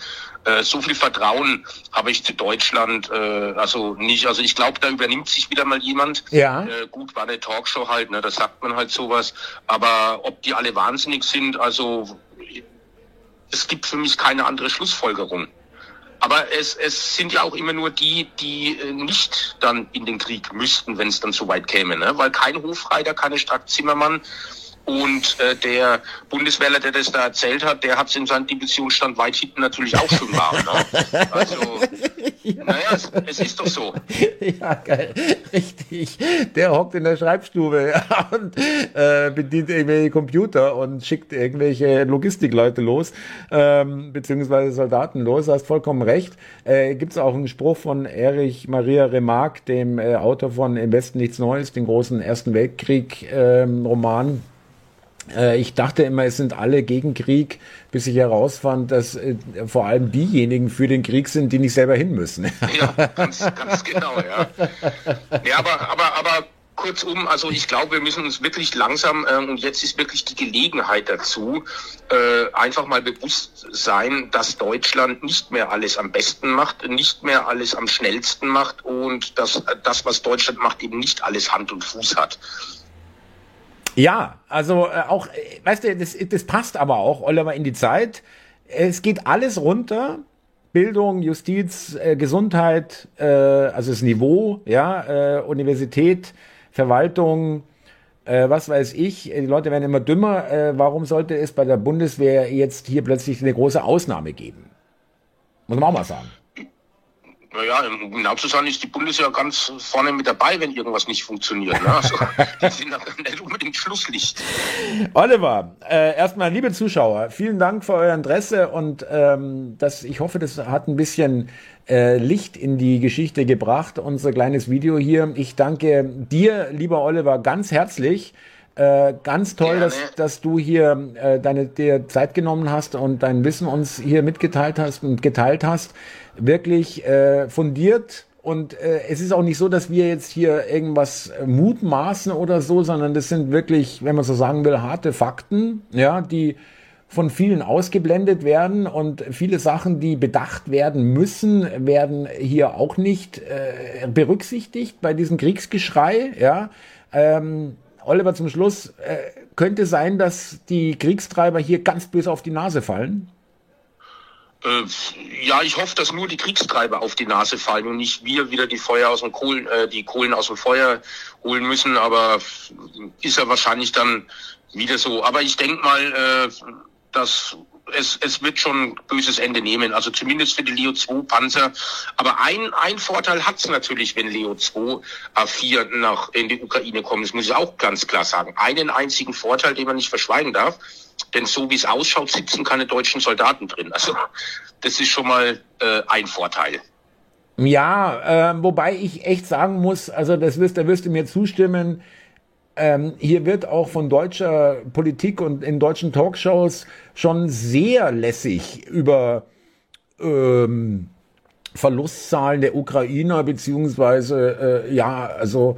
Äh, so viel Vertrauen habe ich zu Deutschland, äh, also nicht. Also ich glaube, da übernimmt sich wieder mal jemand. Ja. Äh, gut, war eine Talkshow halt, ne, da sagt man halt sowas. Aber ob die alle wahnsinnig sind, also es gibt für mich keine andere Schlussfolgerung. Aber es, es sind ja auch immer nur die, die äh, nicht dann in den Krieg müssten, wenn es dann so weit käme. Ne? Weil kein Hofreiter, keine Strack-Zimmermann und äh, der Bundeswehrler, der das da erzählt hat, der hat es in seinem Divisionsstand weit hinten natürlich auch schon warm. Ne? Also, ja. naja, es, es, ist doch so. Ja, geil. Richtig. Der hockt in der Schreibstube und äh, bedient irgendwelche Computer und schickt irgendwelche Logistikleute los, ähm, beziehungsweise Soldaten los. Du hast vollkommen recht. Äh, Gibt es auch einen Spruch von Erich Maria Remarque, dem äh, Autor von Im Westen nichts Neues, den großen Ersten Weltkrieg-Roman. Ähm, äh, ich dachte immer, es sind alle gegen Krieg, bis ich herausfand, dass äh, vor allem diejenigen für den Krieg sind, die nicht selber hin müssen. Ja, ganz, ganz genau, ja. Ja, aber, aber, aber kurzum, also ich glaube, wir müssen uns wirklich langsam, äh, und jetzt ist wirklich die Gelegenheit dazu, äh, einfach mal bewusst sein, dass Deutschland nicht mehr alles am besten macht, nicht mehr alles am schnellsten macht und dass das, was Deutschland macht, eben nicht alles Hand und Fuß hat. Ja, also äh, auch, äh, weißt du, das, das passt aber auch, Oliver, in die Zeit. Es geht alles runter. Bildung, Justiz, äh, Gesundheit, äh, also das Niveau, ja, äh, Universität, Verwaltung, äh, was weiß ich. Die Leute werden immer dümmer. Äh, warum sollte es bei der Bundeswehr jetzt hier plötzlich eine große Ausnahme geben? Muss man auch mal sagen. Naja, um genau zu sein, ist die Bundeswehr ganz vorne mit dabei, wenn irgendwas nicht funktioniert. Ne? Also, die sind nicht unbedingt Schlusslicht. Oliver, äh, erstmal liebe Zuschauer, vielen Dank für euer Interesse und ähm, das, ich hoffe, das hat ein bisschen äh, Licht in die Geschichte gebracht, unser kleines Video hier. Ich danke dir, lieber Oliver, ganz herzlich. Äh, ganz toll, dass, dass du hier äh, deine dir Zeit genommen hast und dein Wissen uns hier mitgeteilt hast und geteilt hast wirklich äh, fundiert. Und äh, es ist auch nicht so, dass wir jetzt hier irgendwas mutmaßen oder so, sondern das sind wirklich, wenn man so sagen will, harte Fakten, ja, die von vielen ausgeblendet werden und viele Sachen, die bedacht werden müssen, werden hier auch nicht äh, berücksichtigt bei diesem Kriegsgeschrei. Ja, ähm, Oliver, zum Schluss äh, könnte sein, dass die Kriegstreiber hier ganz böse auf die Nase fallen. Äh, ja, ich hoffe, dass nur die Kriegstreiber auf die Nase fallen und nicht wir wieder die Feuer aus dem Kohlen, äh, die Kohlen aus dem Feuer holen müssen. Aber ist ja wahrscheinlich dann wieder so. Aber ich denke mal, äh, dass es, es wird schon böses Ende nehmen. Also zumindest für die Leo 2 Panzer. Aber ein, ein Vorteil hat's natürlich, wenn Leo 2 A4 nach in die Ukraine kommen. Das muss ich auch ganz klar sagen. Einen einzigen Vorteil, den man nicht verschweigen darf denn so wie es ausschaut, sitzen keine deutschen Soldaten drin. Also das ist schon mal äh, ein Vorteil. Ja, äh, wobei ich echt sagen muss, also das wirst, da wirst du mir zustimmen, ähm, hier wird auch von deutscher Politik und in deutschen Talkshows schon sehr lässig über ähm, Verlustzahlen der Ukrainer beziehungsweise äh, ja, also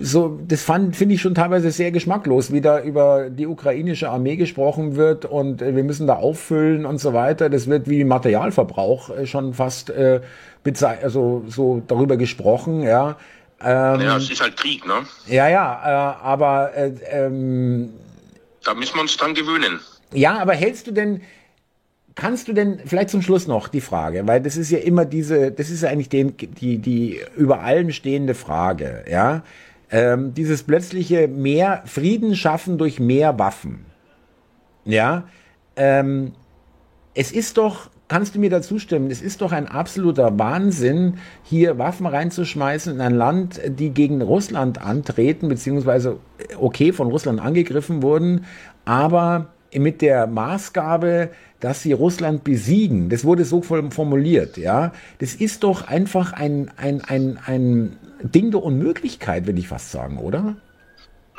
so, das finde ich schon teilweise sehr geschmacklos, wie da über die ukrainische Armee gesprochen wird und äh, wir müssen da auffüllen und so weiter. Das wird wie Materialverbrauch äh, schon fast äh, also so darüber gesprochen, ja. Ähm, ja, es ist halt Krieg, ne? Ja, ja, äh, aber äh, ähm, da müssen wir uns dran gewöhnen. Ja, aber hältst du denn, kannst du denn, vielleicht zum Schluss noch die Frage, weil das ist ja immer diese, das ist ja eigentlich den, die, die über allem stehende Frage, ja. Ähm, dieses plötzliche mehr Frieden schaffen durch mehr Waffen. Ja. Ähm, es ist doch, kannst du mir dazu stimmen, es ist doch ein absoluter Wahnsinn, hier Waffen reinzuschmeißen in ein Land, die gegen Russland antreten, beziehungsweise okay von Russland angegriffen wurden, aber mit der Maßgabe, dass sie Russland besiegen. Das wurde so formuliert, ja. Das ist doch einfach ein, ein, ein, ein Ding der Unmöglichkeit, würde ich fast sagen, oder?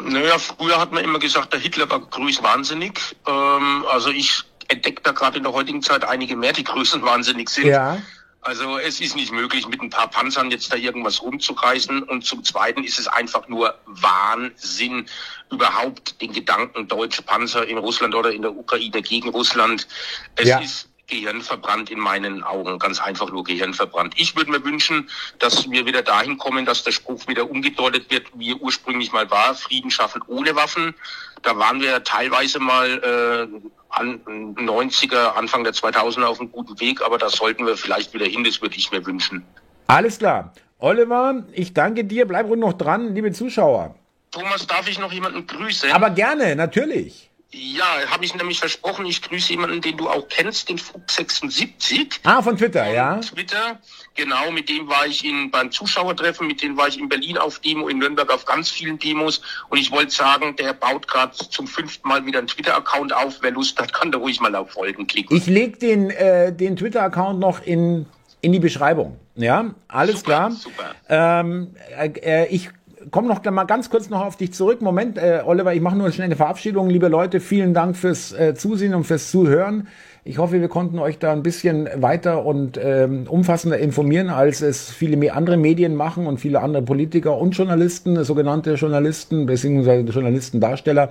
Naja, früher hat man immer gesagt, der Hitler war grüßwahnsinnig. Ähm, also ich entdecke da gerade in der heutigen Zeit einige mehr, die größenwahnsinnig sind. Ja. Also es ist nicht möglich, mit ein paar Panzern jetzt da irgendwas rumzureißen. Und zum Zweiten ist es einfach nur Wahnsinn, überhaupt den Gedanken deutsche Panzer in Russland oder in der Ukraine gegen Russland. Es ja. ist Gehirnverbrannt in meinen Augen, ganz einfach nur Gehirnverbrannt. Ich würde mir wünschen, dass wir wieder dahin kommen, dass der Spruch wieder umgedeutet wird, wie er ursprünglich mal war, Frieden schaffen ohne Waffen. Da waren wir teilweise mal äh, an 90er, Anfang der 2000er auf einem guten Weg, aber da sollten wir vielleicht wieder hin, das würde ich mir wünschen. Alles klar. Oliver, ich danke dir, bleib ruhig noch dran, liebe Zuschauer. Thomas, darf ich noch jemanden grüßen? Aber gerne, natürlich. Ja, habe ich nämlich versprochen, ich grüße jemanden, den du auch kennst, den Fuchs76. Ah, von Twitter, ja. Twitter, genau, mit dem war ich in, beim Zuschauertreffen, mit dem war ich in Berlin auf Demo, in Nürnberg auf ganz vielen Demos. Und ich wollte sagen, der baut gerade zum fünften Mal wieder einen Twitter-Account auf. Wer Lust hat, kann da ruhig mal auf Folgen klicken. Ich leg den, äh, den Twitter-Account noch in, in die Beschreibung. Ja, alles super, klar. Super. Ähm, äh, äh ich komme noch mal ganz kurz noch auf dich zurück. Moment, äh, Oliver, ich mache nur eine schnelle Verabschiedung. Liebe Leute, vielen Dank fürs äh, Zusehen und fürs Zuhören. Ich hoffe, wir konnten euch da ein bisschen weiter und ähm, umfassender informieren, als es viele andere Medien machen und viele andere Politiker und Journalisten, sogenannte Journalisten bzw. Journalistendarsteller.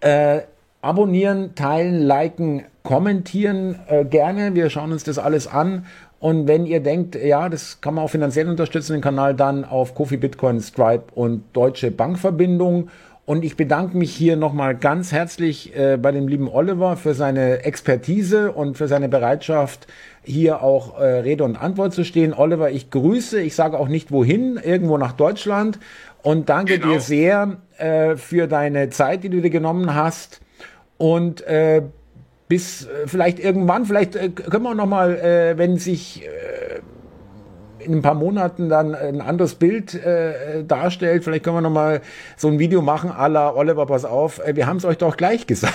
Äh, abonnieren, teilen, liken, kommentieren äh, gerne. Wir schauen uns das alles an und wenn ihr denkt, ja, das kann man auch finanziell unterstützen, den Kanal dann auf Kofi Bitcoin, Stripe und Deutsche Bankverbindung. Und ich bedanke mich hier nochmal ganz herzlich äh, bei dem lieben Oliver für seine Expertise und für seine Bereitschaft, hier auch äh, Rede und Antwort zu stehen. Oliver, ich grüße, ich sage auch nicht wohin, irgendwo nach Deutschland. Und danke genau. dir sehr äh, für deine Zeit, die du dir genommen hast. Und äh, bis äh, vielleicht irgendwann, vielleicht äh, können wir noch mal, äh, wenn sich äh, in ein paar Monaten dann ein anderes Bild äh, darstellt, vielleicht können wir noch mal so ein Video machen, à la Oliver, pass auf, äh, wir haben es euch doch gleich gesagt.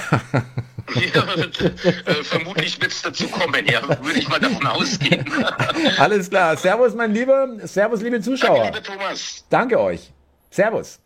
Ja, äh, vermutlich wird es dazu kommen, ja, würde ich mal davon ausgehen. Alles klar. Servus, mein Lieber. Servus, liebe Zuschauer. Danke, liebe Thomas. Danke euch. Servus.